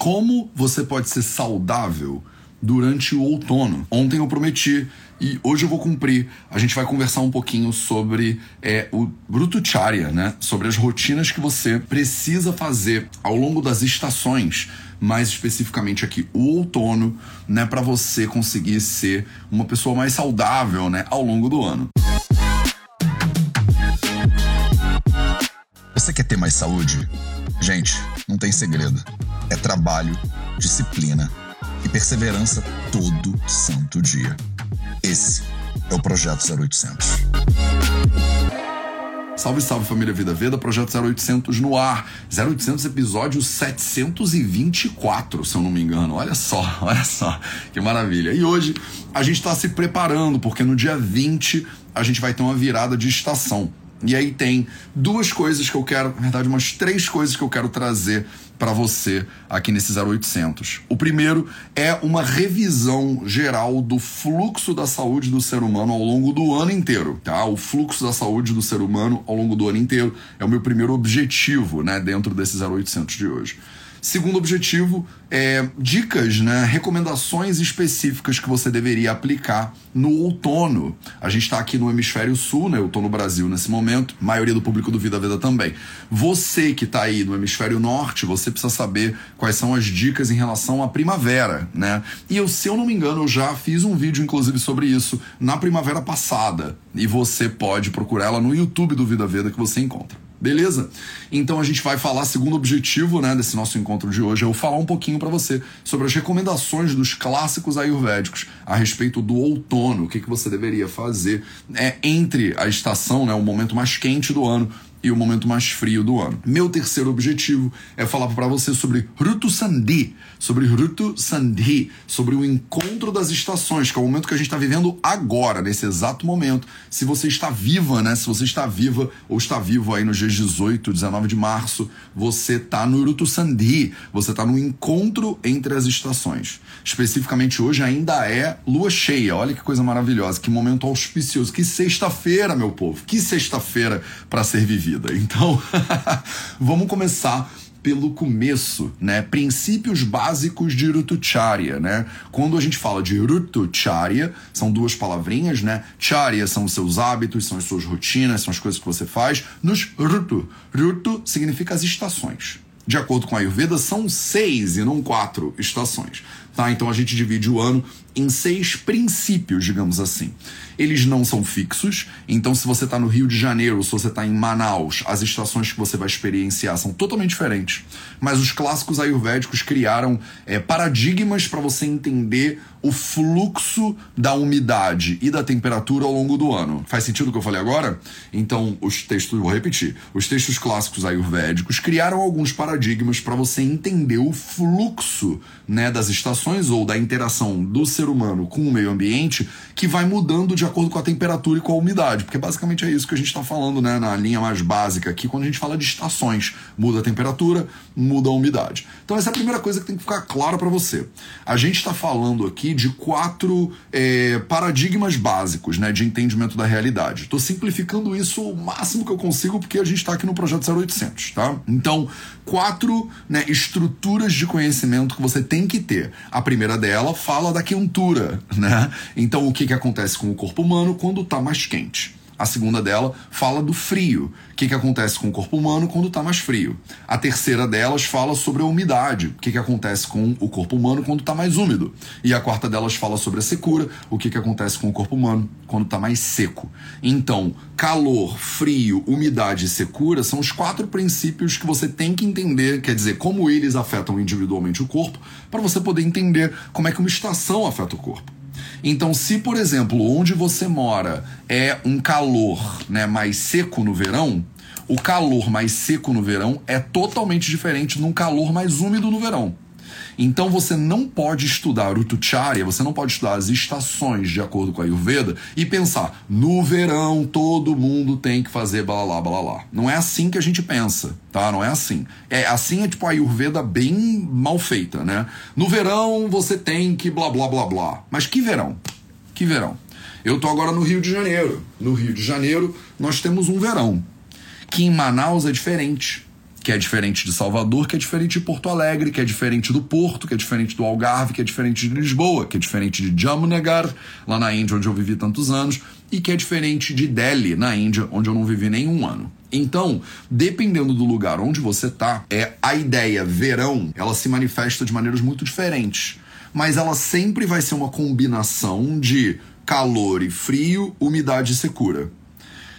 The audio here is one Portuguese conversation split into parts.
Como você pode ser saudável durante o outono? Ontem eu prometi e hoje eu vou cumprir. A gente vai conversar um pouquinho sobre é, o Brutucharya, né? Sobre as rotinas que você precisa fazer ao longo das estações, mais especificamente aqui o outono, né? Para você conseguir ser uma pessoa mais saudável, né? Ao longo do ano. Você quer ter mais saúde? Gente, não tem segredo. É trabalho, disciplina e perseverança todo santo dia. Esse é o Projeto 0800. Salve, salve família Vida Veda, Projeto 0800 no ar. 0800 episódio 724, se eu não me engano. Olha só, olha só, que maravilha. E hoje a gente está se preparando, porque no dia 20 a gente vai ter uma virada de estação. E aí tem duas coisas que eu quero, na verdade, umas três coisas que eu quero trazer para você aqui nesse 0800. O primeiro é uma revisão geral do fluxo da saúde do ser humano ao longo do ano inteiro, tá? O fluxo da saúde do ser humano ao longo do ano inteiro é o meu primeiro objetivo, né, dentro desse 0800 de hoje. Segundo objetivo, é, dicas, né, recomendações específicas que você deveria aplicar no outono. A gente está aqui no hemisfério sul, né? Eu estou no Brasil nesse momento, maioria do público do Vida Veda também. Você que está aí no hemisfério norte, você precisa saber quais são as dicas em relação à primavera, né? E eu, se eu não me engano, eu já fiz um vídeo, inclusive, sobre isso na primavera passada. E você pode procurar ela no YouTube do Vida Veda que você encontra. Beleza? Então a gente vai falar, segundo objetivo né, desse nosso encontro de hoje, é eu falar um pouquinho para você sobre as recomendações dos clássicos ayurvédicos a respeito do outono, o que, que você deveria fazer é, entre a estação, né, o momento mais quente do ano, e o momento mais frio do ano. Meu terceiro objetivo é falar para você sobre Rutu Sandhi, sobre Rutu Sandhi, sobre o encontro das estações, que é o momento que a gente está vivendo agora, nesse exato momento. Se você está viva, né? Se você está viva ou está vivo aí nos dias 18, 19 de março, você está no Rutu Sandhi, você está no encontro entre as estações. Especificamente hoje ainda é lua cheia. Olha que coisa maravilhosa, que momento auspicioso. Que sexta-feira, meu povo. Que sexta-feira para ser vivida vida. Então, vamos começar pelo começo, né? Princípios básicos de Rutucharya, né? Quando a gente fala de Rutucharya, são duas palavrinhas, né? Charya são os seus hábitos, são as suas rotinas, são as coisas que você faz. Nos Rutu, Rutu significa as estações. De acordo com a Ayurveda, são seis e não quatro estações. Tá? Então a gente divide o ano em seis princípios, digamos assim. Eles não são fixos, então se você está no Rio de Janeiro, se você está em Manaus, as estações que você vai experienciar são totalmente diferentes. Mas os clássicos ayurvédicos criaram é, paradigmas para você entender o fluxo da umidade e da temperatura ao longo do ano. Faz sentido o que eu falei agora? Então, os textos, vou repetir, os textos clássicos ayurvédicos criaram alguns paradigmas para você entender o fluxo né, das estações ou da interação do ser humano com o meio ambiente que vai mudando de acordo com a temperatura e com a umidade, porque basicamente é isso que a gente está falando, né, na linha mais básica aqui, quando a gente fala de estações, muda a temperatura, muda a umidade. Então essa é a primeira coisa que tem que ficar clara para você. A gente está falando aqui de quatro é, paradigmas básicos, né, de entendimento da realidade. Estou simplificando isso o máximo que eu consigo, porque a gente está aqui no projeto 0800, tá? Então quatro né, estruturas de conhecimento que você tem que ter. A primeira dela fala da quentura, né? Então o que, que acontece com o corpo humano quando está mais quente? A segunda dela fala do frio. O que, que acontece com o corpo humano quando está mais frio? A terceira delas fala sobre a umidade. O que, que acontece com o corpo humano quando está mais úmido? E a quarta delas fala sobre a secura. O que, que acontece com o corpo humano quando está mais seco? Então, calor, frio, umidade e secura são os quatro princípios que você tem que entender, quer dizer, como eles afetam individualmente o corpo, para você poder entender como é que uma estação afeta o corpo. Então, se por exemplo, onde você mora é um calor né, mais seco no verão, o calor mais seco no verão é totalmente diferente de um calor mais úmido no verão. Então você não pode estudar o Tucharya, você não pode estudar as estações de acordo com a Ayurveda e pensar, no verão todo mundo tem que fazer blá blá. Não é assim que a gente pensa, tá? Não é assim. É assim é tipo a Ayurveda bem mal feita, né? No verão você tem que blá blá blá blá. Mas que verão? Que verão? Eu tô agora no Rio de Janeiro. No Rio de Janeiro nós temos um verão que em Manaus é diferente que é diferente de Salvador, que é diferente de Porto Alegre, que é diferente do Porto, que é diferente do Algarve, que é diferente de Lisboa, que é diferente de Jamnagar, lá na Índia, onde eu vivi tantos anos, e que é diferente de Delhi, na Índia, onde eu não vivi nenhum ano. Então, dependendo do lugar onde você tá, é a ideia verão, ela se manifesta de maneiras muito diferentes, mas ela sempre vai ser uma combinação de calor e frio, umidade e secura.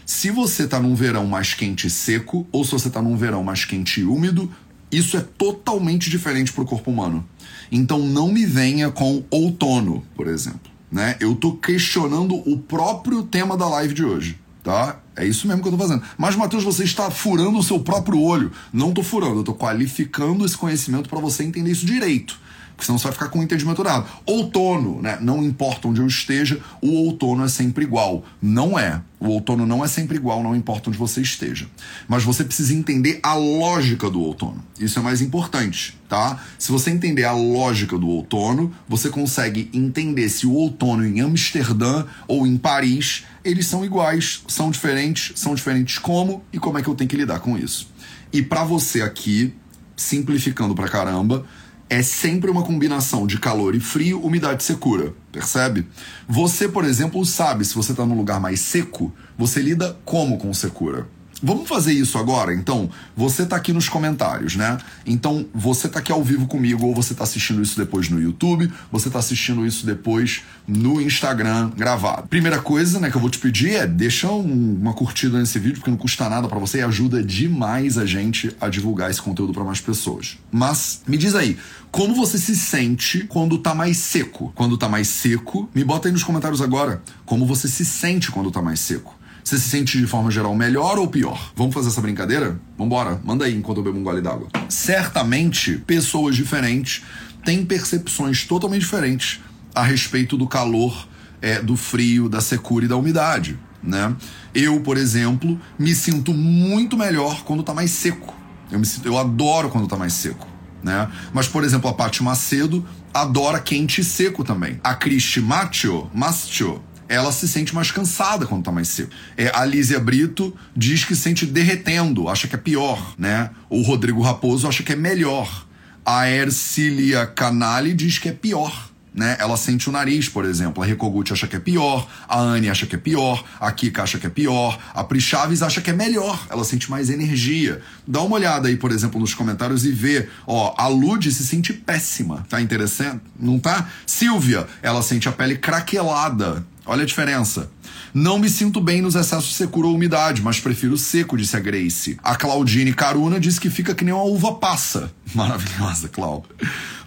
Se você tá num verão mais quente e seco, ou se você tá num verão mais quente e úmido, isso é totalmente diferente para o corpo humano. Então não me venha com outono, por exemplo. Né? Eu tô questionando o próprio tema da live de hoje, tá? É isso mesmo que eu tô fazendo. Mas, Matheus, você está furando o seu próprio olho. Não tô furando, eu tô qualificando esse conhecimento para você entender isso direito porque senão você vai ficar com o entendimento errado. Outono, né? Não importa onde eu esteja, o outono é sempre igual. Não é. O outono não é sempre igual, não importa onde você esteja. Mas você precisa entender a lógica do outono. Isso é mais importante, tá? Se você entender a lógica do outono, você consegue entender se o outono em Amsterdã ou em Paris, eles são iguais, são diferentes, são diferentes como e como é que eu tenho que lidar com isso. E para você aqui, simplificando pra caramba, é sempre uma combinação de calor e frio, umidade secura, percebe? Você, por exemplo, sabe se você está num lugar mais seco, você lida como com secura? Vamos fazer isso agora? Então, você tá aqui nos comentários, né? Então, você tá aqui ao vivo comigo, ou você tá assistindo isso depois no YouTube, você tá assistindo isso depois no Instagram gravado. Primeira coisa, né, que eu vou te pedir é deixa um, uma curtida nesse vídeo, porque não custa nada para você e ajuda demais a gente a divulgar esse conteúdo para mais pessoas. Mas, me diz aí, como você se sente quando tá mais seco? Quando tá mais seco, me bota aí nos comentários agora como você se sente quando tá mais seco. Você se sente de forma geral melhor ou pior? Vamos fazer essa brincadeira? Vambora, manda aí enquanto eu bebo um gole d'água. Certamente, pessoas diferentes têm percepções totalmente diferentes a respeito do calor, é, do frio, da secura e da umidade. Né? Eu, por exemplo, me sinto muito melhor quando tá mais seco. Eu, me sinto, eu adoro quando tá mais seco. Né? Mas, por exemplo, a Paty Macedo adora quente e seco também. A Cristi Macho, Macho ela se sente mais cansada quando tá mais seco. É, a Lísia Brito diz que sente derretendo, acha que é pior, né? O Rodrigo Raposo acha que é melhor. A Ercilia Canali diz que é pior. Né? Ela sente o nariz, por exemplo. A Recogut acha que é pior, a Anne acha que é pior, a Kika acha que é pior, a Pri Chaves acha que é melhor. Ela sente mais energia. Dá uma olhada aí, por exemplo, nos comentários e vê. Ó, a Lud se sente péssima. Tá interessante? Não tá? Silvia, ela sente a pele craquelada. Olha a diferença. Não me sinto bem nos excessos de secura ou umidade, mas prefiro seco, disse a Grace. A Claudine Caruna diz que fica que nem uma uva passa. Maravilhosa, Clau.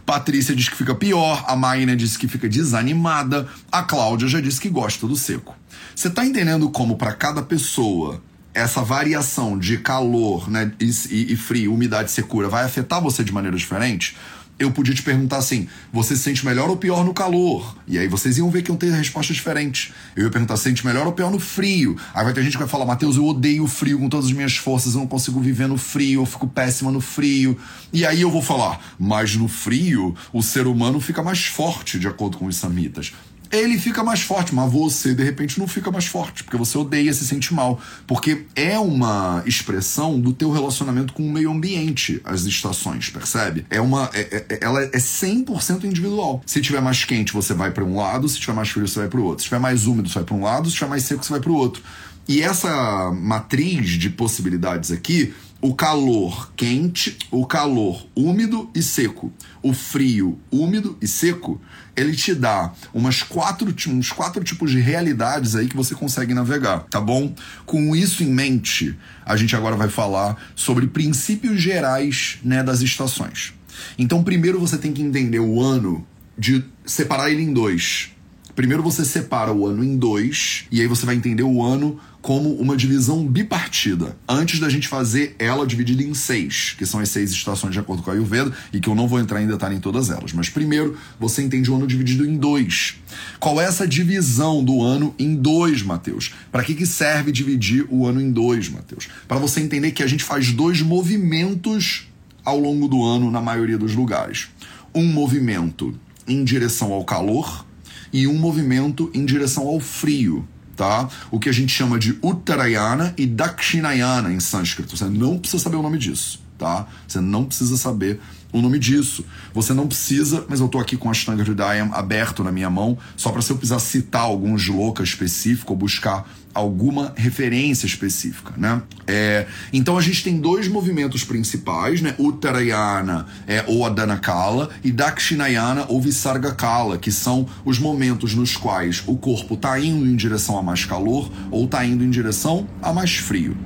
Patrícia diz que fica pior, a Maína diz que fica desanimada, a Cláudia já disse que gosta do seco. Você tá entendendo como para cada pessoa essa variação de calor né, e, e frio, umidade e secura vai afetar você de maneira diferente? Eu podia te perguntar assim: você se sente melhor ou pior no calor? E aí vocês iam ver que iam ter respostas diferentes. Eu ia perguntar: se sente melhor ou pior no frio? Aí vai ter gente que vai falar: Matheus, eu odeio o frio com todas as minhas forças, eu não consigo viver no frio, eu fico péssima no frio. E aí eu vou falar: mas no frio, o ser humano fica mais forte, de acordo com os samitas ele fica mais forte, mas você de repente não fica mais forte, porque você odeia, se sente mal, porque é uma expressão do teu relacionamento com o meio ambiente, as estações, percebe? É uma é, é, é ela é 100% individual. Se tiver mais quente, você vai para um lado, se tiver mais frio, você vai para o outro. Se tiver mais úmido, você vai para um lado, se tiver mais seco, você vai para o outro. E essa matriz de possibilidades aqui o calor quente, o calor úmido e seco, o frio úmido e seco, ele te dá umas quatro, uns quatro tipos de realidades aí que você consegue navegar, tá bom? Com isso em mente, a gente agora vai falar sobre princípios gerais né, das estações. Então, primeiro você tem que entender o ano de separar ele em dois. Primeiro você separa o ano em dois, e aí você vai entender o ano como uma divisão bipartida, antes da gente fazer ela dividida em seis, que são as seis estações de acordo com a Ayurveda, e que eu não vou entrar em detalhe em todas elas. Mas primeiro, você entende o ano dividido em dois. Qual é essa divisão do ano em dois, Mateus? Para que, que serve dividir o ano em dois, Mateus? Para você entender que a gente faz dois movimentos ao longo do ano na maioria dos lugares. Um movimento em direção ao calor e um movimento em direção ao frio tá? O que a gente chama de Uttarayana e Dakshinayana em sânscrito. Você não precisa saber o nome disso. tá? Você não precisa saber o nome disso. Você não precisa, mas eu tô aqui com a Ashtanga Hridayam aberto na minha mão, só para se eu precisar citar algum shloka específico ou buscar alguma referência específica, né? É, então a gente tem dois movimentos principais, né? Uttarayana é, ou Adanakala e Dakshinayana ou Visargakala, que são os momentos nos quais o corpo está indo em direção a mais calor ou está indo em direção a mais frio.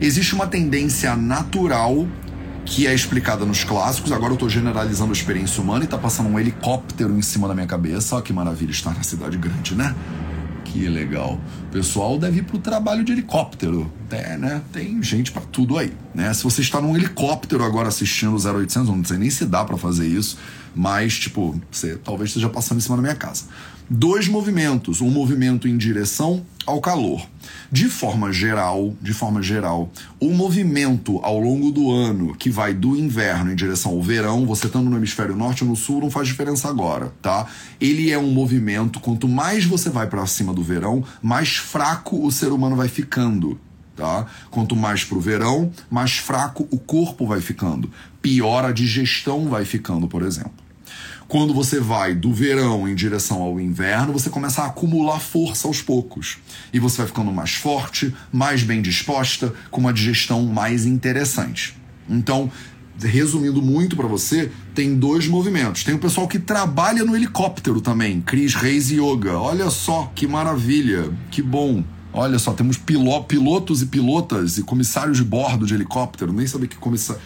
Existe uma tendência natural que é explicada nos clássicos. Agora eu tô generalizando a experiência humana e tá passando um helicóptero em cima da minha cabeça. Olha que maravilha estar na cidade grande, né? Que legal. O pessoal deve ir pro trabalho de helicóptero. É, né? Tem gente para tudo aí, né? Se você está num helicóptero agora assistindo o 0800, não sei nem se dá para fazer isso, mas, tipo, você talvez esteja passando em cima da minha casa dois movimentos, um movimento em direção ao calor. De forma geral, de forma geral, o movimento ao longo do ano que vai do inverno em direção ao verão, você estando no hemisfério norte ou no sul, não faz diferença agora, tá? Ele é um movimento, quanto mais você vai para cima do verão, mais fraco o ser humano vai ficando. Tá? Quanto mais para o verão, mais fraco o corpo vai ficando. Pior a digestão vai ficando, por exemplo. Quando você vai do verão em direção ao inverno, você começa a acumular força aos poucos. E você vai ficando mais forte, mais bem disposta, com uma digestão mais interessante. Então, resumindo muito para você, tem dois movimentos. Tem o pessoal que trabalha no helicóptero também, Chris Reis Yoga. Olha só que maravilha, que bom. Olha só, temos piló, pilotos e pilotas e comissários de bordo de helicóptero. Nem sabia que,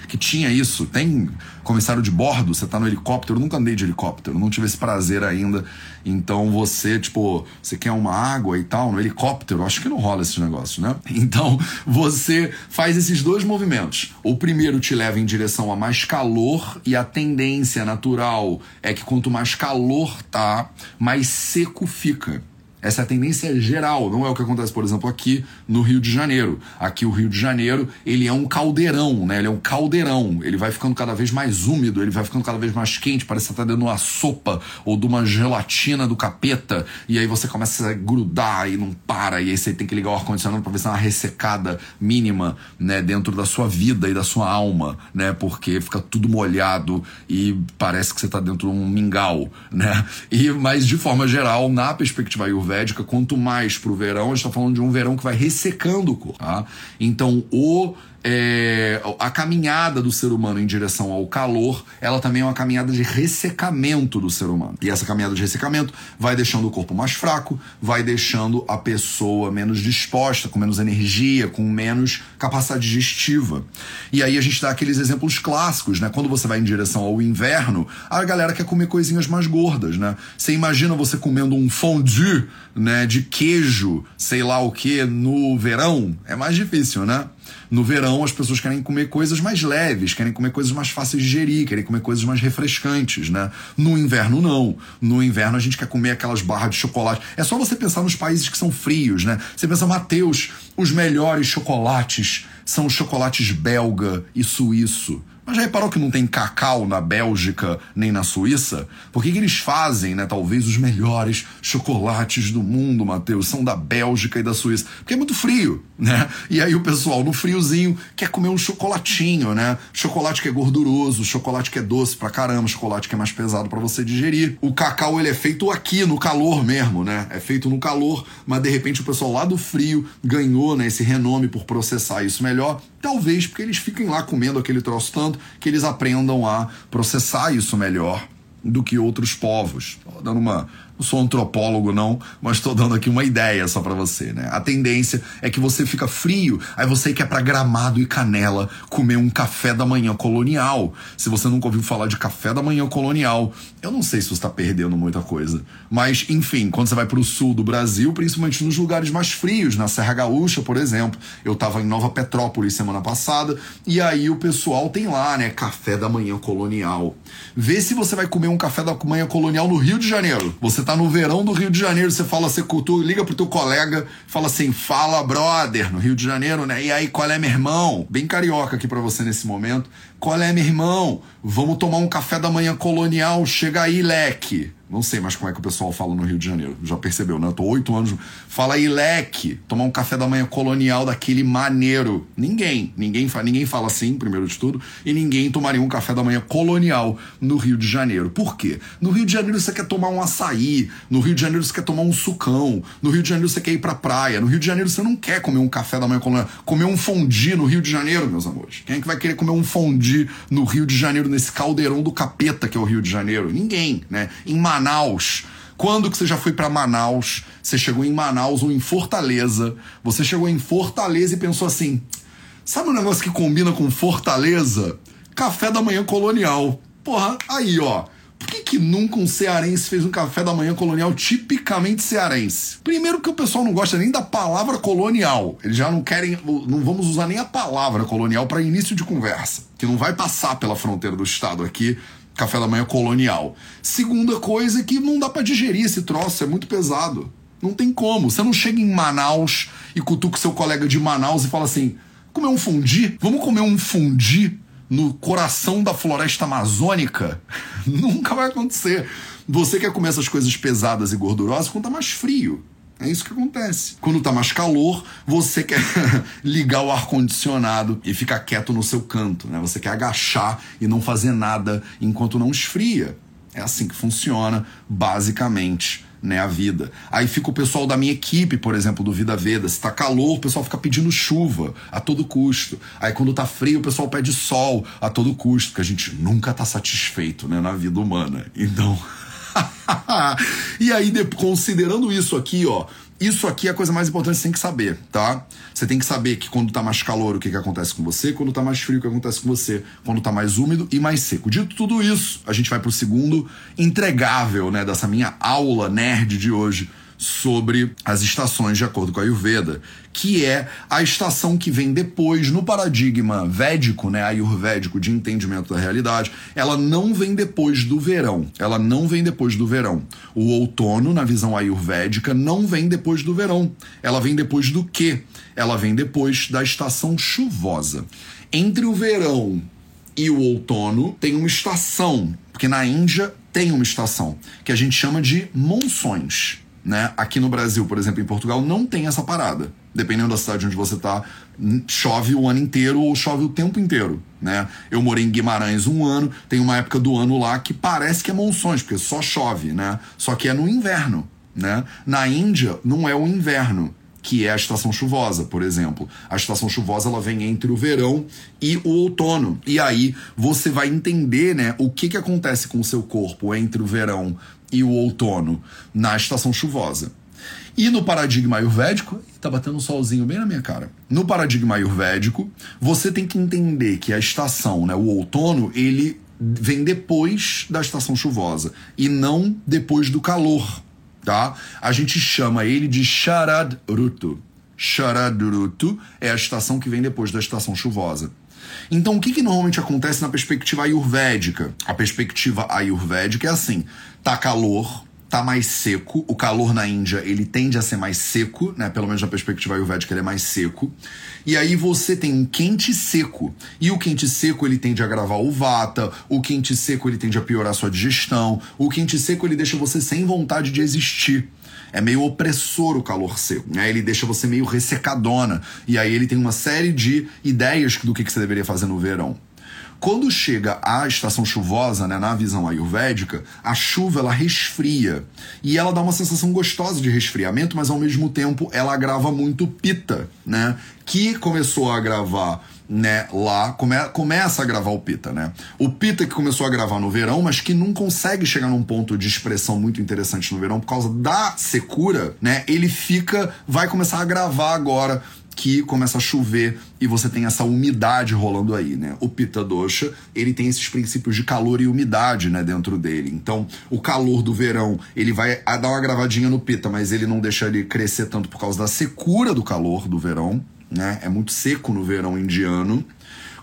que tinha isso. Tem comissário de bordo, você tá no helicóptero. Eu nunca andei de helicóptero, não tive esse prazer ainda. Então você, tipo, você quer uma água e tal no helicóptero? Acho que não rola esse negócio, né? Então você faz esses dois movimentos. O primeiro te leva em direção a mais calor e a tendência natural é que quanto mais calor tá, mais seco fica. Essa é tendência geral, não é o que acontece, por exemplo, aqui no Rio de Janeiro. Aqui o Rio de Janeiro, ele é um caldeirão, né? Ele é um caldeirão. Ele vai ficando cada vez mais úmido, ele vai ficando cada vez mais quente, parece que tá dentro de uma sopa ou de uma gelatina do capeta, e aí você começa a grudar e não para, e aí você tem que ligar o ar-condicionado para ver se é uma ressecada mínima, né, dentro da sua vida e da sua alma, né? Porque fica tudo molhado e parece que você tá dentro de um mingau, né? E mas de forma geral, na perspectiva ayurvédica, ayurvédica, quanto mais para o verão, a gente está falando de um verão que vai ressecando o corpo. Tá? Então, o é, a caminhada do ser humano em direção ao calor, ela também é uma caminhada de ressecamento do ser humano. E essa caminhada de ressecamento vai deixando o corpo mais fraco, vai deixando a pessoa menos disposta, com menos energia, com menos capacidade digestiva. E aí a gente dá aqueles exemplos clássicos, né? Quando você vai em direção ao inverno, a galera quer comer coisinhas mais gordas, né? Você imagina você comendo um fondue, né, de queijo, sei lá o que, no verão, é mais difícil, né? No verão, as pessoas querem comer coisas mais leves, querem comer coisas mais fáceis de digerir, querem comer coisas mais refrescantes, né? No inverno, não. No inverno, a gente quer comer aquelas barras de chocolate. É só você pensar nos países que são frios, né? Você pensa, Mateus, os melhores chocolates são os chocolates belga e suíço. Mas já reparou que não tem cacau na Bélgica nem na Suíça? Por que, que eles fazem, né, talvez, os melhores chocolates do mundo, Matheus? São da Bélgica e da Suíça. Porque é muito frio, né? E aí o pessoal, no friozinho, quer comer um chocolatinho, né? Chocolate que é gorduroso, chocolate que é doce pra caramba, chocolate que é mais pesado para você digerir. O cacau, ele é feito aqui, no calor mesmo, né? É feito no calor, mas de repente o pessoal lá do frio ganhou, né, esse renome por processar isso melhor. Talvez porque eles fiquem lá comendo aquele troço tanto que eles aprendam a processar isso melhor do que outros povos. Dando uma não sou antropólogo, não, mas estou dando aqui uma ideia só para você, né? A tendência é que você fica frio, aí você quer para Gramado e Canela comer um café da manhã colonial. Se você nunca ouviu falar de café da manhã colonial, eu não sei se você está perdendo muita coisa. Mas, enfim, quando você vai para o sul do Brasil, principalmente nos lugares mais frios, na Serra Gaúcha, por exemplo, eu estava em Nova Petrópolis semana passada, e aí o pessoal tem lá, né, café da manhã colonial. Vê se você vai comer um café da manhã colonial no Rio de Janeiro. Você tá no verão do Rio de Janeiro, você fala assim, cultura, liga pro teu colega, fala assim, fala brother, no Rio de Janeiro, né? E aí, qual é meu irmão? Bem carioca aqui para você nesse momento. Qual é meu irmão? Vamos tomar um café da manhã colonial, chega aí, leque. Não sei mais como é que o pessoal fala no Rio de Janeiro. Já percebeu, né? Eu tô oito anos. Fala leque. Tomar um café da manhã colonial daquele maneiro. Ninguém. Ninguém, ninguém fala assim, primeiro de tudo. E ninguém tomaria um café da manhã colonial no Rio de Janeiro. Por quê? No Rio de Janeiro você quer tomar um açaí. No Rio de Janeiro você quer tomar um sucão. No Rio de Janeiro você quer ir pra praia. No Rio de Janeiro você não quer comer um café da manhã colonial. Comer um fondue no Rio de Janeiro, meus amores. Quem é que vai querer comer um fondue no Rio de Janeiro, nesse caldeirão do capeta que é o Rio de Janeiro? Ninguém, né? Em Manaus. Quando que você já foi para Manaus? Você chegou em Manaus ou em Fortaleza? Você chegou em Fortaleza e pensou assim: sabe um negócio que combina com Fortaleza? Café da manhã colonial. Porra, aí ó. Por que, que nunca um cearense fez um café da manhã colonial tipicamente cearense? Primeiro que o pessoal não gosta nem da palavra colonial. Eles já não querem, não vamos usar nem a palavra colonial para início de conversa, que não vai passar pela fronteira do estado aqui café da manhã colonial. Segunda coisa é que não dá para digerir esse troço, é muito pesado. Não tem como. Você não chega em Manaus e cutuca seu colega de Manaus e fala assim: comer um fundi? Vamos comer um fundi no coração da floresta amazônica? Nunca vai acontecer. Você quer comer essas coisas pesadas e gordurosas quando tá mais frio. É isso que acontece. Quando tá mais calor, você quer ligar o ar-condicionado e ficar quieto no seu canto, né? Você quer agachar e não fazer nada enquanto não esfria. É assim que funciona, basicamente, né, a vida. Aí fica o pessoal da minha equipe, por exemplo, do Vida Veda. Se tá calor, o pessoal fica pedindo chuva a todo custo. Aí quando tá frio, o pessoal pede sol a todo custo, porque a gente nunca tá satisfeito, né, na vida humana. Então. e aí, considerando isso aqui, ó, isso aqui é a coisa mais importante que você tem que saber, tá? Você tem que saber que quando tá mais calor, o que, que acontece com você, quando tá mais frio, o que acontece com você, quando tá mais úmido e mais seco. Dito tudo isso, a gente vai pro segundo entregável, né, dessa minha aula nerd de hoje sobre as estações de acordo com a Ayurveda, que é a estação que vem depois no paradigma védico, né, ayurvédico de entendimento da realidade, ela não vem depois do verão. Ela não vem depois do verão. O outono, na visão ayurvédica, não vem depois do verão. Ela vem depois do quê? Ela vem depois da estação chuvosa. Entre o verão e o outono tem uma estação, porque na Índia tem uma estação que a gente chama de monções. Né? Aqui no Brasil, por exemplo, em Portugal, não tem essa parada. Dependendo da cidade onde você está, chove o ano inteiro ou chove o tempo inteiro. Né? Eu morei em Guimarães um ano, tem uma época do ano lá que parece que é monções, porque só chove, né? Só que é no inverno. Né? Na Índia, não é o inverno que é a estação chuvosa, por exemplo. A estação chuvosa ela vem entre o verão e o outono. E aí você vai entender, né, o que que acontece com o seu corpo entre o verão e o outono na estação chuvosa. E no paradigma ayurvédico, tá batendo um solzinho bem na minha cara. No paradigma ayurvédico, você tem que entender que a estação, né, o outono, ele vem depois da estação chuvosa e não depois do calor, tá? A gente chama ele de Sharad Rutu. Sharad Rutu é a estação que vem depois da estação chuvosa. Então, o que, que normalmente acontece na perspectiva ayurvédica? A perspectiva ayurvédica é assim: tá calor, tá mais seco. O calor na Índia, ele tende a ser mais seco, né? Pelo menos na perspectiva ayurvédica, ele é mais seco. E aí você tem um quente seco. E o quente seco, ele tende a agravar o vata, o quente seco, ele tende a piorar a sua digestão, o quente seco, ele deixa você sem vontade de existir é meio opressor o calor seco, né? Ele deixa você meio ressecadona. E aí ele tem uma série de ideias do que, você deveria fazer no verão. Quando chega a estação chuvosa, né, na visão ayurvédica, a chuva ela resfria e ela dá uma sensação gostosa de resfriamento, mas ao mesmo tempo ela agrava muito pita, né, que começou a agravar né, lá, come, começa a gravar o Pita, né? O Pita que começou a gravar no verão, mas que não consegue chegar num ponto de expressão muito interessante no verão por causa da secura, né? Ele fica, vai começar a gravar agora que começa a chover e você tem essa umidade rolando aí, né? O Pita Dosha, ele tem esses princípios de calor e umidade, né, dentro dele. Então, o calor do verão, ele vai dar uma gravadinha no Pita, mas ele não deixa ele crescer tanto por causa da secura do calor do verão né? É muito seco no verão indiano.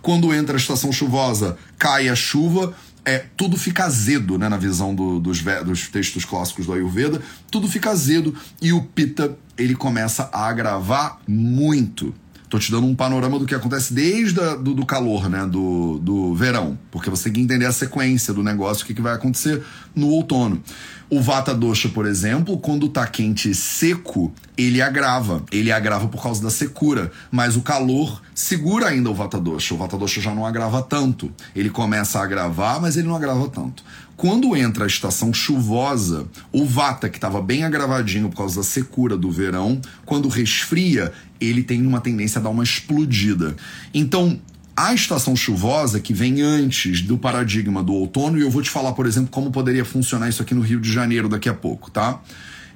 Quando entra a estação chuvosa, cai a chuva, é, tudo fica azedo, né, na visão do, dos, dos, textos clássicos do Ayurveda, tudo fica azedo e o Pitta ele começa a agravar muito. Tô te dando um panorama do que acontece desde a, do, do, calor, né? Do, do verão. Porque você tem que entender a sequência do negócio, o que, que vai acontecer no outono. O Vata Dosha, por exemplo, quando tá quente e seco, ele agrava. Ele agrava por causa da secura. Mas o calor segura ainda o Vata Dosha. O Vata Dosha já não agrava tanto. Ele começa a agravar, mas ele não agrava tanto. Quando entra a estação chuvosa, o Vata, que estava bem agravadinho por causa da secura do verão, quando resfria, ele tem uma tendência a dar uma explodida. Então, a estação chuvosa, que vem antes do paradigma do outono, e eu vou te falar, por exemplo, como poderia funcionar isso aqui no Rio de Janeiro daqui a pouco, tá?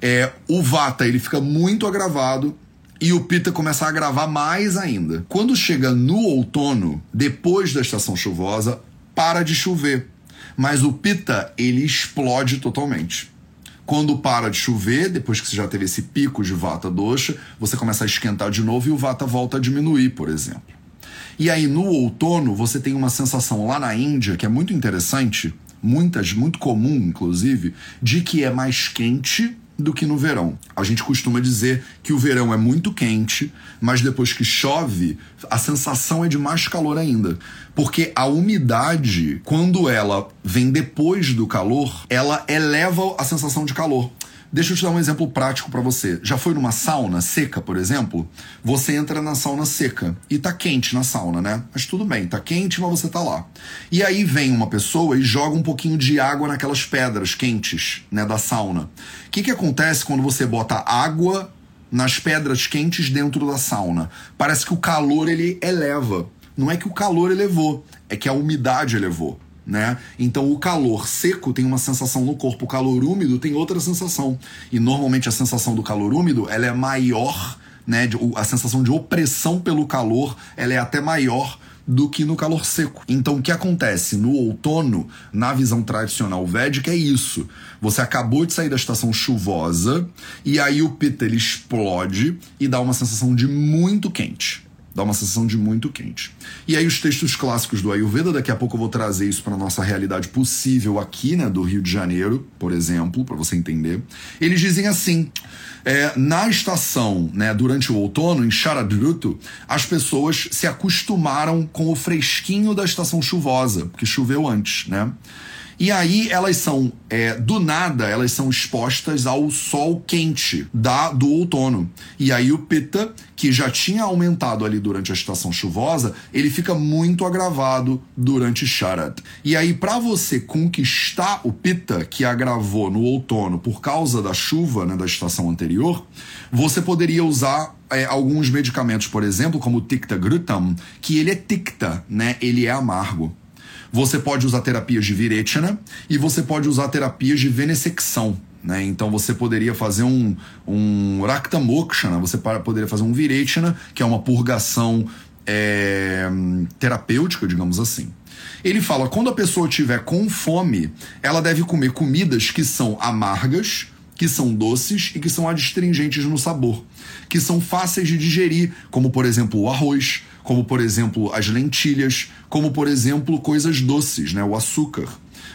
É, o Vata ele fica muito agravado, e o Pita começa a agravar mais ainda. Quando chega no outono, depois da estação chuvosa, para de chover mas o Pita, ele explode totalmente. Quando para de chover, depois que você já teve esse pico de vata doxa, você começa a esquentar de novo e o vata volta a diminuir, por exemplo. E aí no outono você tem uma sensação lá na Índia que é muito interessante, muitas, muito comum inclusive, de que é mais quente do que no verão. A gente costuma dizer que o verão é muito quente, mas depois que chove, a sensação é de mais calor ainda. Porque a umidade, quando ela vem depois do calor, ela eleva a sensação de calor. Deixa eu te dar um exemplo prático para você. Já foi numa sauna seca, por exemplo? Você entra na sauna seca e tá quente na sauna, né? Mas tudo bem, tá quente, mas você tá lá. E aí vem uma pessoa e joga um pouquinho de água naquelas pedras quentes, né, da sauna. O que que acontece quando você bota água nas pedras quentes dentro da sauna? Parece que o calor ele eleva. Não é que o calor elevou, é que a umidade elevou né? Então o calor seco tem uma sensação no corpo, o calor úmido tem outra sensação. E normalmente a sensação do calor úmido, ela é maior, né? A sensação de opressão pelo calor, ela é até maior do que no calor seco. Então, o que acontece no outono, na visão tradicional védica, é isso. Você acabou de sair da estação chuvosa e aí o pita ele explode e dá uma sensação de muito quente dá uma sensação de muito quente. E aí os textos clássicos do Ayurveda, daqui a pouco eu vou trazer isso para nossa realidade possível aqui, né, do Rio de Janeiro, por exemplo, para você entender. Eles dizem assim: é, na estação, né, durante o outono, em Sharadruto, as pessoas se acostumaram com o fresquinho da estação chuvosa, porque choveu antes, né? E aí elas são, é, do nada, elas são expostas ao sol quente da, do outono. E aí o Pitta, que já tinha aumentado ali durante a estação chuvosa, ele fica muito agravado durante Sharad. E aí, para você conquistar o Pitta, que agravou no outono por causa da chuva né, da estação anterior, você poderia usar é, alguns medicamentos, por exemplo, como o Tikta Grutam, que ele é Tikta, né? Ele é amargo. Você pode usar terapias de Virechana e você pode usar terapias de venessecção. Né? Então você poderia fazer um, um Rakta Mokshana, você poderia fazer um Virechana, que é uma purgação é, terapêutica, digamos assim. Ele fala: quando a pessoa tiver com fome, ela deve comer comidas que são amargas, que são doces e que são adstringentes no sabor, que são fáceis de digerir, como por exemplo o arroz, como por exemplo as lentilhas, como por exemplo coisas doces, né, o açúcar.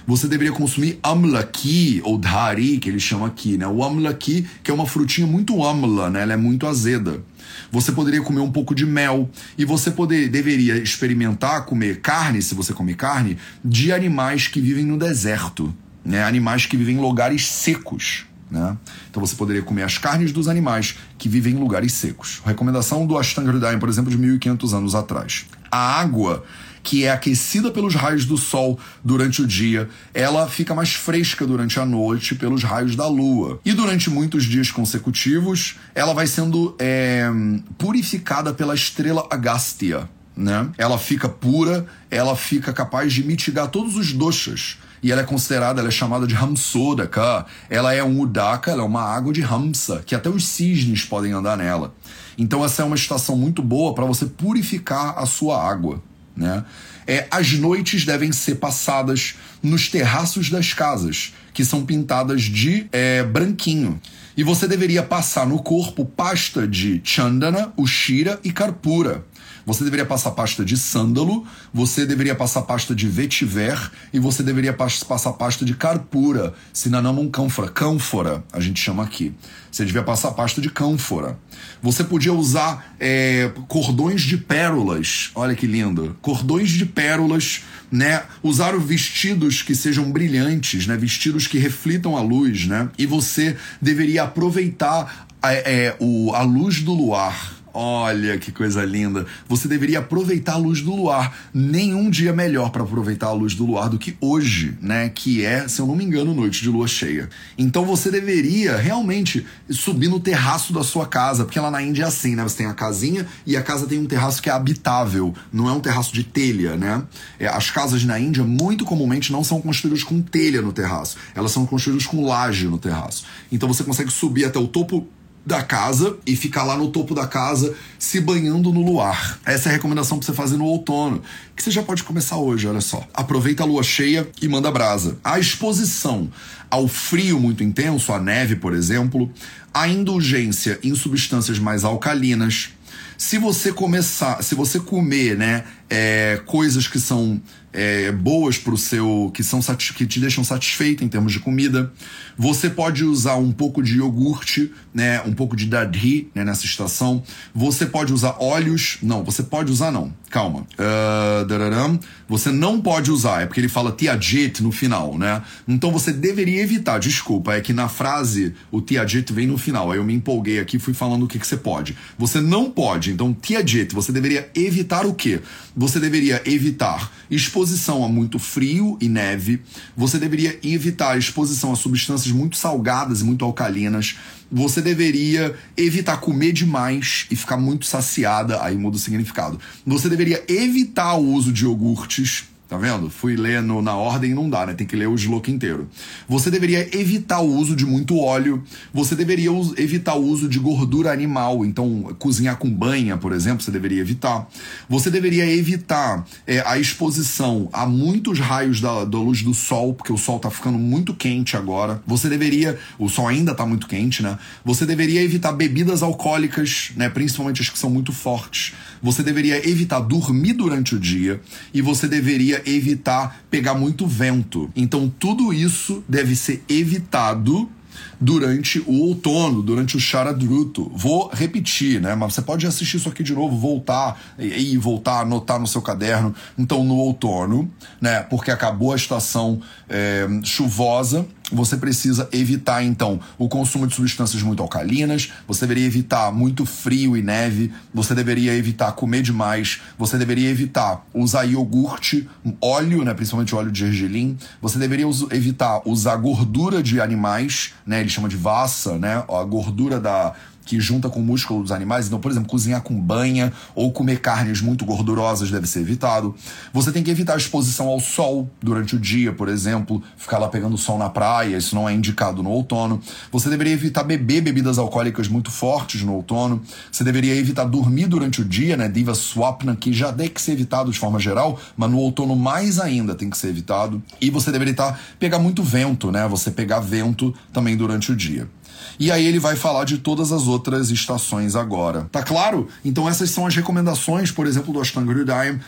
Você deveria consumir amlaki ou dhari, que eles chamam aqui, né? O amlaki, que é uma frutinha muito amla, né? Ela é muito azeda. Você poderia comer um pouco de mel e você poder, deveria experimentar comer carne, se você come carne, de animais que vivem no deserto, né? Animais que vivem em lugares secos. Né? Então você poderia comer as carnes dos animais que vivem em lugares secos. Recomendação do Ashtanga Hridayam, por exemplo, de 1500 anos atrás. A água que é aquecida pelos raios do sol durante o dia, ela fica mais fresca durante a noite pelos raios da lua. E durante muitos dias consecutivos, ela vai sendo é, purificada pela estrela Agastya. Né? Ela fica pura, ela fica capaz de mitigar todos os doshas e ela é considerada, ela é chamada de Hamsodaka. Ela é um Udaka, ela é uma água de Hamsa, que até os cisnes podem andar nela. Então essa é uma estação muito boa para você purificar a sua água, né? É, as noites devem ser passadas nos terraços das casas, que são pintadas de é, branquinho. E você deveria passar no corpo pasta de chandana, ushira e karpura. Você deveria passar pasta de sândalo, você deveria passar pasta de vetiver e você deveria passar pasta de carpura, sinanamum cânfora, cânfora, a gente chama aqui. Você devia passar pasta de cânfora. Você podia usar é, cordões de pérolas, olha que lindo, cordões de pérolas, né? Usar vestidos que sejam brilhantes, né? Vestidos que reflitam a luz, né? E você deveria aproveitar é, é, o, a luz do luar Olha que coisa linda. Você deveria aproveitar a luz do luar. Nenhum dia melhor para aproveitar a luz do luar do que hoje, né? Que é, se eu não me engano, noite de lua cheia. Então você deveria realmente subir no terraço da sua casa, porque lá na Índia é assim, né? Você tem a casinha e a casa tem um terraço que é habitável, não é um terraço de telha, né? É, as casas na Índia muito comumente não são construídas com telha no terraço, elas são construídas com laje no terraço. Então você consegue subir até o topo da casa e ficar lá no topo da casa se banhando no luar. Essa é a recomendação para você fazer no outono, que você já pode começar hoje, olha só. Aproveita a lua cheia e manda brasa. A exposição ao frio muito intenso, a neve, por exemplo, a indulgência em substâncias mais alcalinas. Se você começar, se você comer, né, é, coisas que são é, boas para o seu. Que, são, que te deixam satisfeito em termos de comida. Você pode usar um pouco de iogurte, né, um pouco de dadhi né, nessa estação. Você pode usar óleos. Não, você pode usar não. Calma. Uh, você não pode usar, é porque ele fala tiajit no final, né? Então você deveria evitar. Desculpa, é que na frase o tiajit vem no final. Aí eu me empolguei aqui fui falando o que, que você pode. Você não pode. Então, tiajit, você deveria evitar o quê? Você deveria evitar exposição a muito frio e neve. Você deveria evitar exposição a substâncias muito salgadas e muito alcalinas. Você deveria evitar comer demais e ficar muito saciada, aí muda o significado. Você deveria evitar o uso de iogurtes Tá vendo? Fui ler na ordem e não dá, né? Tem que ler o sloco inteiro. Você deveria evitar o uso de muito óleo. Você deveria evitar o uso de gordura animal. Então, cozinhar com banha, por exemplo, você deveria evitar. Você deveria evitar é, a exposição a muitos raios da, da luz do sol, porque o sol tá ficando muito quente agora. Você deveria. O sol ainda tá muito quente, né? Você deveria evitar bebidas alcoólicas, né? Principalmente as que são muito fortes. Você deveria evitar dormir durante o dia. E você deveria evitar pegar muito vento. Então tudo isso deve ser evitado durante o outono, durante o Sharadruto. Vou repetir, né? Mas você pode assistir isso aqui de novo, voltar e, e voltar, anotar no seu caderno. Então, no outono, né? Porque acabou a estação é, chuvosa, você precisa evitar então o consumo de substâncias muito alcalinas, você deveria evitar muito frio e neve, você deveria evitar comer demais, você deveria evitar usar iogurte, óleo, né, principalmente óleo de gergelim, você deveria us evitar usar gordura de animais, né, chama de vassa, né, a gordura da, que junta com o músculo dos animais. Então, por exemplo, cozinhar com banha ou comer carnes muito gordurosas deve ser evitado. Você tem que evitar a exposição ao sol durante o dia, por exemplo, ficar lá pegando sol na praia, isso não é indicado no outono. Você deveria evitar beber bebidas alcoólicas muito fortes no outono. Você deveria evitar dormir durante o dia, né? Diva swapna, que já tem que ser evitado de forma geral, mas no outono mais ainda tem que ser evitado. E você deveria evitar pegar muito vento, né? Você pegar vento também durante o dia. E aí ele vai falar de todas as outras estações agora. Tá claro? Então essas são as recomendações, por exemplo, do Ashtanga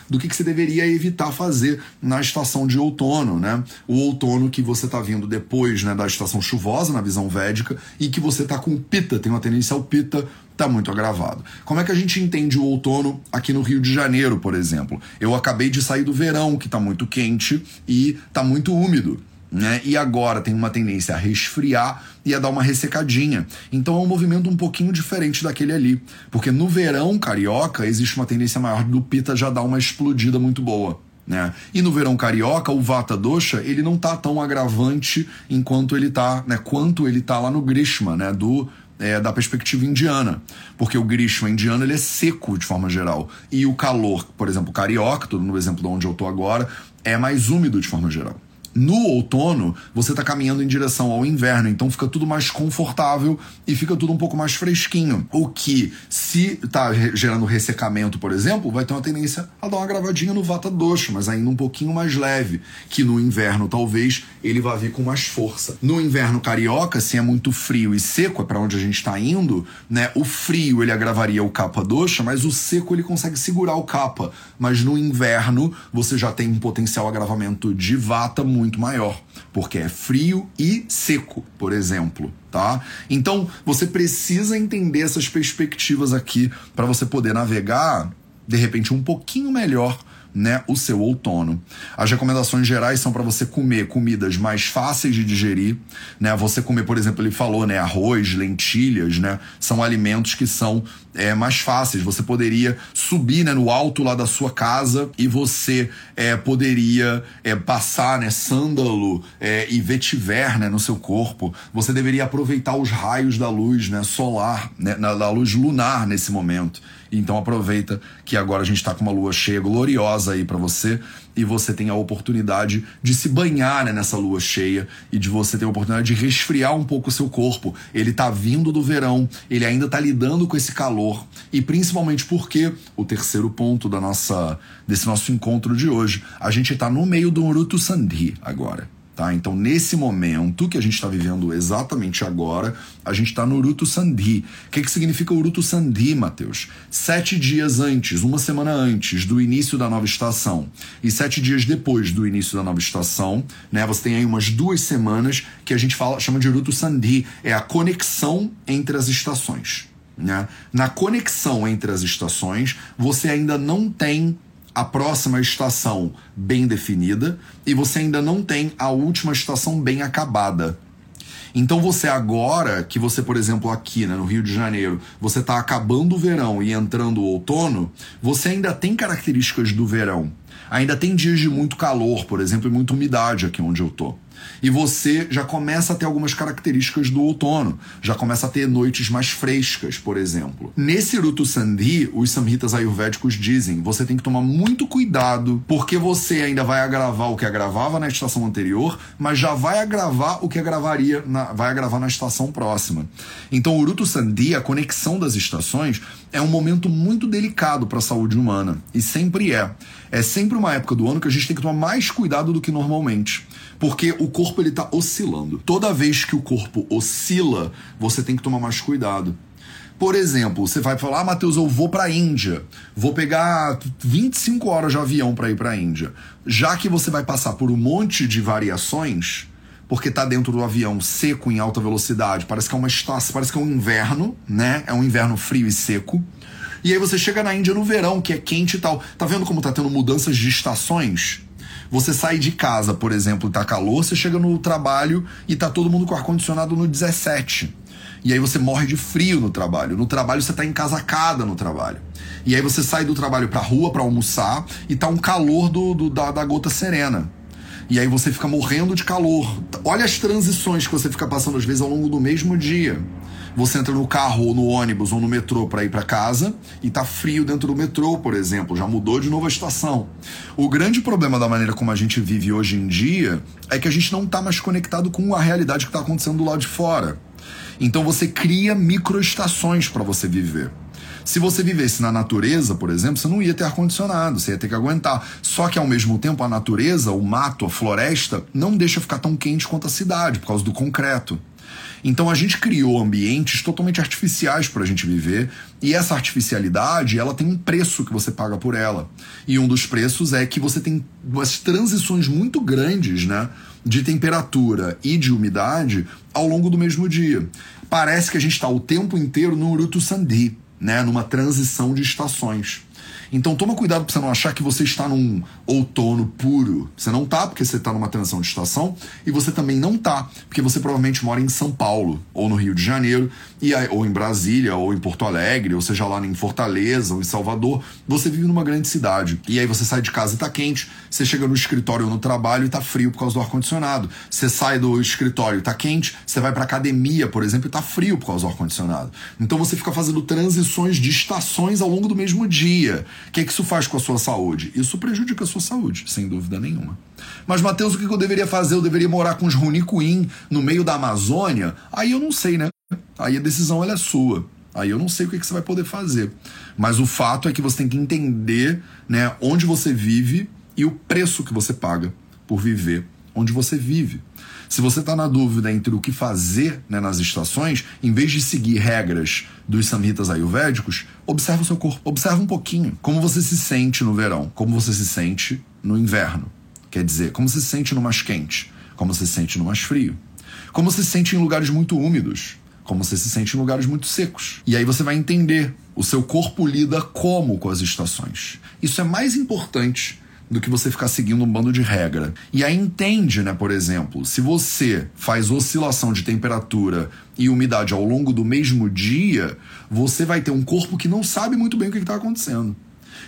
do que, que você deveria evitar fazer na estação de outono, né? O outono que você tá vindo depois, né, da estação chuvosa, na visão védica, e que você tá com pita, tem uma tendência ao pita, tá muito agravado. Como é que a gente entende o outono aqui no Rio de Janeiro, por exemplo? Eu acabei de sair do verão, que tá muito quente e tá muito úmido né? E agora tem uma tendência a resfriar e a dar uma ressecadinha. Então é um movimento um pouquinho diferente daquele ali. Porque no verão carioca existe uma tendência maior do pita já dar uma explodida muito boa. Né? E no verão carioca, o Vata Dosha, ele não tá tão agravante enquanto ele tá, né, quanto ele tá lá no Grishma, né, do é, da perspectiva indiana, porque o Grishma indiano ele é seco de forma geral e o calor, por exemplo, carioca, no exemplo de onde eu tô agora, é mais úmido de forma geral. No outono, você está caminhando em direção ao inverno, então fica tudo mais confortável e fica tudo um pouco mais fresquinho. O que, se está gerando ressecamento, por exemplo, vai ter uma tendência a dar uma gravadinha no vata dosha, mas ainda um pouquinho mais leve, que no inverno talvez ele vá vir com mais força. No inverno carioca, se é muito frio e seco, é para onde a gente está indo, né? O frio ele agravaria o capa dosha, mas o seco ele consegue segurar o capa. Mas no inverno você já tem um potencial agravamento de vata muito muito maior, porque é frio e seco, por exemplo, tá? Então, você precisa entender essas perspectivas aqui para você poder navegar de repente um pouquinho melhor né, o seu outono. As recomendações gerais são para você comer comidas mais fáceis de digerir, né? Você comer, por exemplo, ele falou, né, arroz, lentilhas, né, são alimentos que são é, mais fáceis. Você poderia subir, né, no alto lá da sua casa e você é, poderia é, passar, né, sândalo é, e vetiver, né, no seu corpo. Você deveria aproveitar os raios da luz, né, solar, né, da luz lunar nesse momento. Então aproveita que agora a gente está com uma lua cheia gloriosa aí para você e você tem a oportunidade de se banhar né, nessa lua cheia e de você ter a oportunidade de resfriar um pouco o seu corpo. Ele está vindo do verão, ele ainda está lidando com esse calor e principalmente porque o terceiro ponto da nossa desse nosso encontro de hoje, a gente está no meio do Urutu Sandhi agora. Tá? Então, nesse momento que a gente está vivendo exatamente agora, a gente está no Urutu Sandhi. O que, que significa Urutu Sandhi, Matheus? Sete dias antes, uma semana antes do início da nova estação e sete dias depois do início da nova estação, né? Você tem aí umas duas semanas que a gente fala, chama de Urutu Sandhi, é a conexão entre as estações. Né? Na conexão entre as estações, você ainda não tem a próxima estação bem definida e você ainda não tem a última estação bem acabada. Então você agora, que você, por exemplo, aqui né, no Rio de Janeiro, você está acabando o verão e entrando o outono, você ainda tem características do verão. Ainda tem dias de muito calor, por exemplo, e muita umidade aqui onde eu tô e você já começa a ter algumas características do outono. Já começa a ter noites mais frescas, por exemplo. Nesse Rutu Sandhi, os samhitas ayurvédicos dizem, você tem que tomar muito cuidado, porque você ainda vai agravar o que agravava na estação anterior, mas já vai agravar o que agravaria na, vai agravar na estação próxima. Então, o Rutu Sandhi, a conexão das estações, é um momento muito delicado para a saúde humana e sempre é. É sempre uma época do ano que a gente tem que tomar mais cuidado do que normalmente porque o corpo ele tá oscilando. Toda vez que o corpo oscila, você tem que tomar mais cuidado. Por exemplo, você vai falar, ah, Matheus, eu vou para a Índia, vou pegar 25 horas de avião para ir para a Índia. Já que você vai passar por um monte de variações, porque tá dentro do avião seco em alta velocidade, parece que é uma estação, parece que é um inverno, né? É um inverno frio e seco. E aí você chega na Índia no verão, que é quente e tal. Tá vendo como tá tendo mudanças de estações? Você sai de casa, por exemplo, tá calor, você chega no trabalho e tá todo mundo com ar-condicionado no 17. E aí você morre de frio no trabalho. No trabalho você tá encasacada no trabalho. E aí você sai do trabalho pra rua para almoçar e tá um calor do, do da, da gota serena. E aí você fica morrendo de calor. Olha as transições que você fica passando às vezes ao longo do mesmo dia. Você entra no carro ou no ônibus ou no metrô para ir para casa e tá frio dentro do metrô, por exemplo, já mudou de novo a estação. O grande problema da maneira como a gente vive hoje em dia é que a gente não tá mais conectado com a realidade que está acontecendo do lado de fora. Então você cria microestações para você viver. Se você vivesse na natureza, por exemplo, você não ia ter ar-condicionado, você ia ter que aguentar. Só que ao mesmo tempo a natureza, o mato, a floresta, não deixa ficar tão quente quanto a cidade, por causa do concreto. Então a gente criou ambientes totalmente artificiais para a gente viver e essa artificialidade ela tem um preço que você paga por ela e um dos preços é que você tem umas transições muito grandes, né, de temperatura e de umidade ao longo do mesmo dia. Parece que a gente está o tempo inteiro no Urutu Sandhi, né, numa transição de estações. Então toma cuidado para você não achar que você está num outono puro. Você não tá porque você está numa transição de estação e você também não tá porque você provavelmente mora em São Paulo ou no Rio de Janeiro e aí, ou em Brasília ou em Porto Alegre, ou seja lá em Fortaleza ou em Salvador. Você vive numa grande cidade e aí você sai de casa e tá quente, você chega no escritório ou no trabalho e tá frio por causa do ar condicionado. Você sai do escritório e tá quente, você vai para academia, por exemplo, e tá frio por causa do ar condicionado. Então você fica fazendo transições de estações ao longo do mesmo dia. O que, é que isso faz com a sua saúde? Isso prejudica a sua saúde, sem dúvida nenhuma. Mas, Matheus, o que eu deveria fazer? Eu deveria morar com os Runicuim no meio da Amazônia? Aí eu não sei, né? Aí a decisão é sua. Aí eu não sei o que, que você vai poder fazer. Mas o fato é que você tem que entender né, onde você vive e o preço que você paga por viver onde você vive. Se você está na dúvida entre o que fazer né, nas estações, em vez de seguir regras dos samhitas ayurvédicos, observa o seu corpo, observa um pouquinho como você se sente no verão, como você se sente no inverno. Quer dizer, como você se sente no mais quente, como você se sente no mais frio, como você se sente em lugares muito úmidos, como você se sente em lugares muito secos. E aí você vai entender o seu corpo lida como com as estações. Isso é mais importante do que você ficar seguindo um bando de regra. E aí entende, né, por exemplo, se você faz oscilação de temperatura e umidade ao longo do mesmo dia, você vai ter um corpo que não sabe muito bem o que está acontecendo.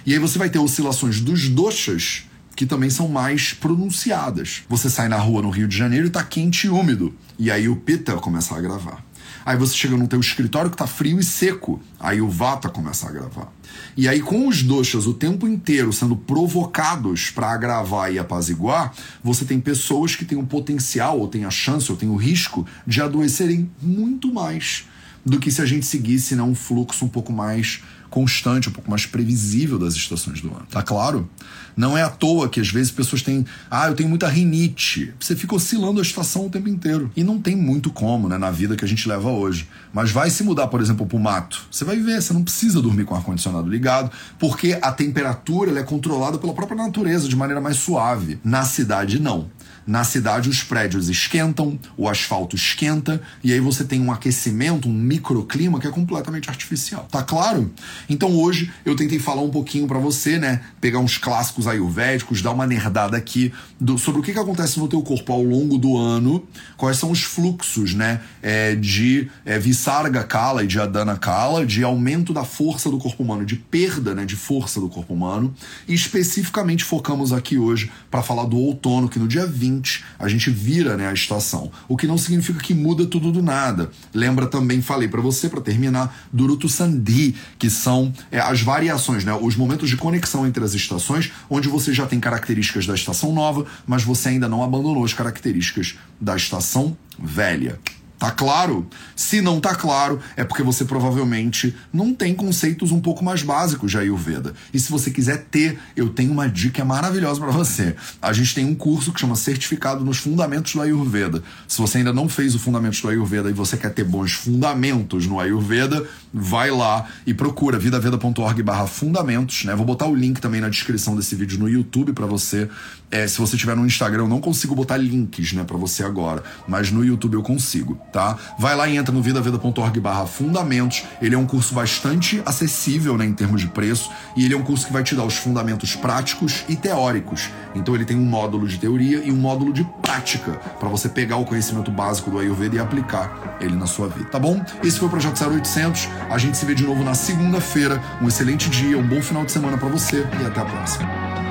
E aí você vai ter oscilações dos doxas que também são mais pronunciadas. Você sai na rua no Rio de Janeiro e está quente e úmido. E aí o pita começa a gravar. Aí você chega no teu escritório que tá frio e seco. Aí o vata começa a gravar. E aí com os doxas o tempo inteiro sendo provocados para agravar e apaziguar, você tem pessoas que têm o potencial, ou têm a chance, ou têm o risco de adoecerem muito mais do que se a gente seguisse né, um fluxo um pouco mais constante, um pouco mais previsível das estações do ano. Tá claro? Não é à toa que às vezes pessoas têm, ah, eu tenho muita rinite. Você fica oscilando a estação o tempo inteiro. E não tem muito como, né, na vida que a gente leva hoje. Mas vai se mudar, por exemplo, pro mato. Você vai ver, você não precisa dormir com o ar-condicionado ligado, porque a temperatura é controlada pela própria natureza de maneira mais suave. Na cidade, não. Na cidade, os prédios esquentam, o asfalto esquenta, e aí você tem um aquecimento, um microclima que é completamente artificial. Tá claro? Então hoje eu tentei falar um pouquinho para você, né? Pegar uns clássicos ayurvédicos, dar uma nerdada aqui do, sobre o que, que acontece no teu corpo ao longo do ano, quais são os fluxos, né? É, de é, Visarga Kala e de Adana Kala, de aumento da força do corpo humano, de perda né, de força do corpo humano. E especificamente focamos aqui hoje para falar do outono, que no dia 20 seguinte a gente vira né, a estação. O que não significa que muda tudo do nada. Lembra também, falei para você, para terminar, do Rutu Sandhi, que são é, as variações, né, os momentos de conexão entre as estações, onde você já tem características da estação nova, mas você ainda não abandonou as características da estação velha. Tá claro? Se não tá claro, é porque você provavelmente não tem conceitos um pouco mais básicos de Ayurveda. E se você quiser ter, eu tenho uma dica maravilhosa para você. A gente tem um curso que chama Certificado nos Fundamentos do Ayurveda. Se você ainda não fez o Fundamentos do Ayurveda e você quer ter bons fundamentos no Ayurveda, vai lá e procura vidaveda.org/fundamentos, né? Vou botar o link também na descrição desse vídeo no YouTube para você. É, se você tiver no Instagram, eu não consigo botar links, né, para você agora, mas no YouTube eu consigo tá? Vai lá e entra no vidaveda.org barra fundamentos. Ele é um curso bastante acessível, né, em termos de preço, e ele é um curso que vai te dar os fundamentos práticos e teóricos. Então ele tem um módulo de teoria e um módulo de prática para você pegar o conhecimento básico do Ayurveda e aplicar ele na sua vida, tá bom? Esse foi o projeto 0800. A gente se vê de novo na segunda-feira. Um excelente dia, um bom final de semana para você e até a próxima.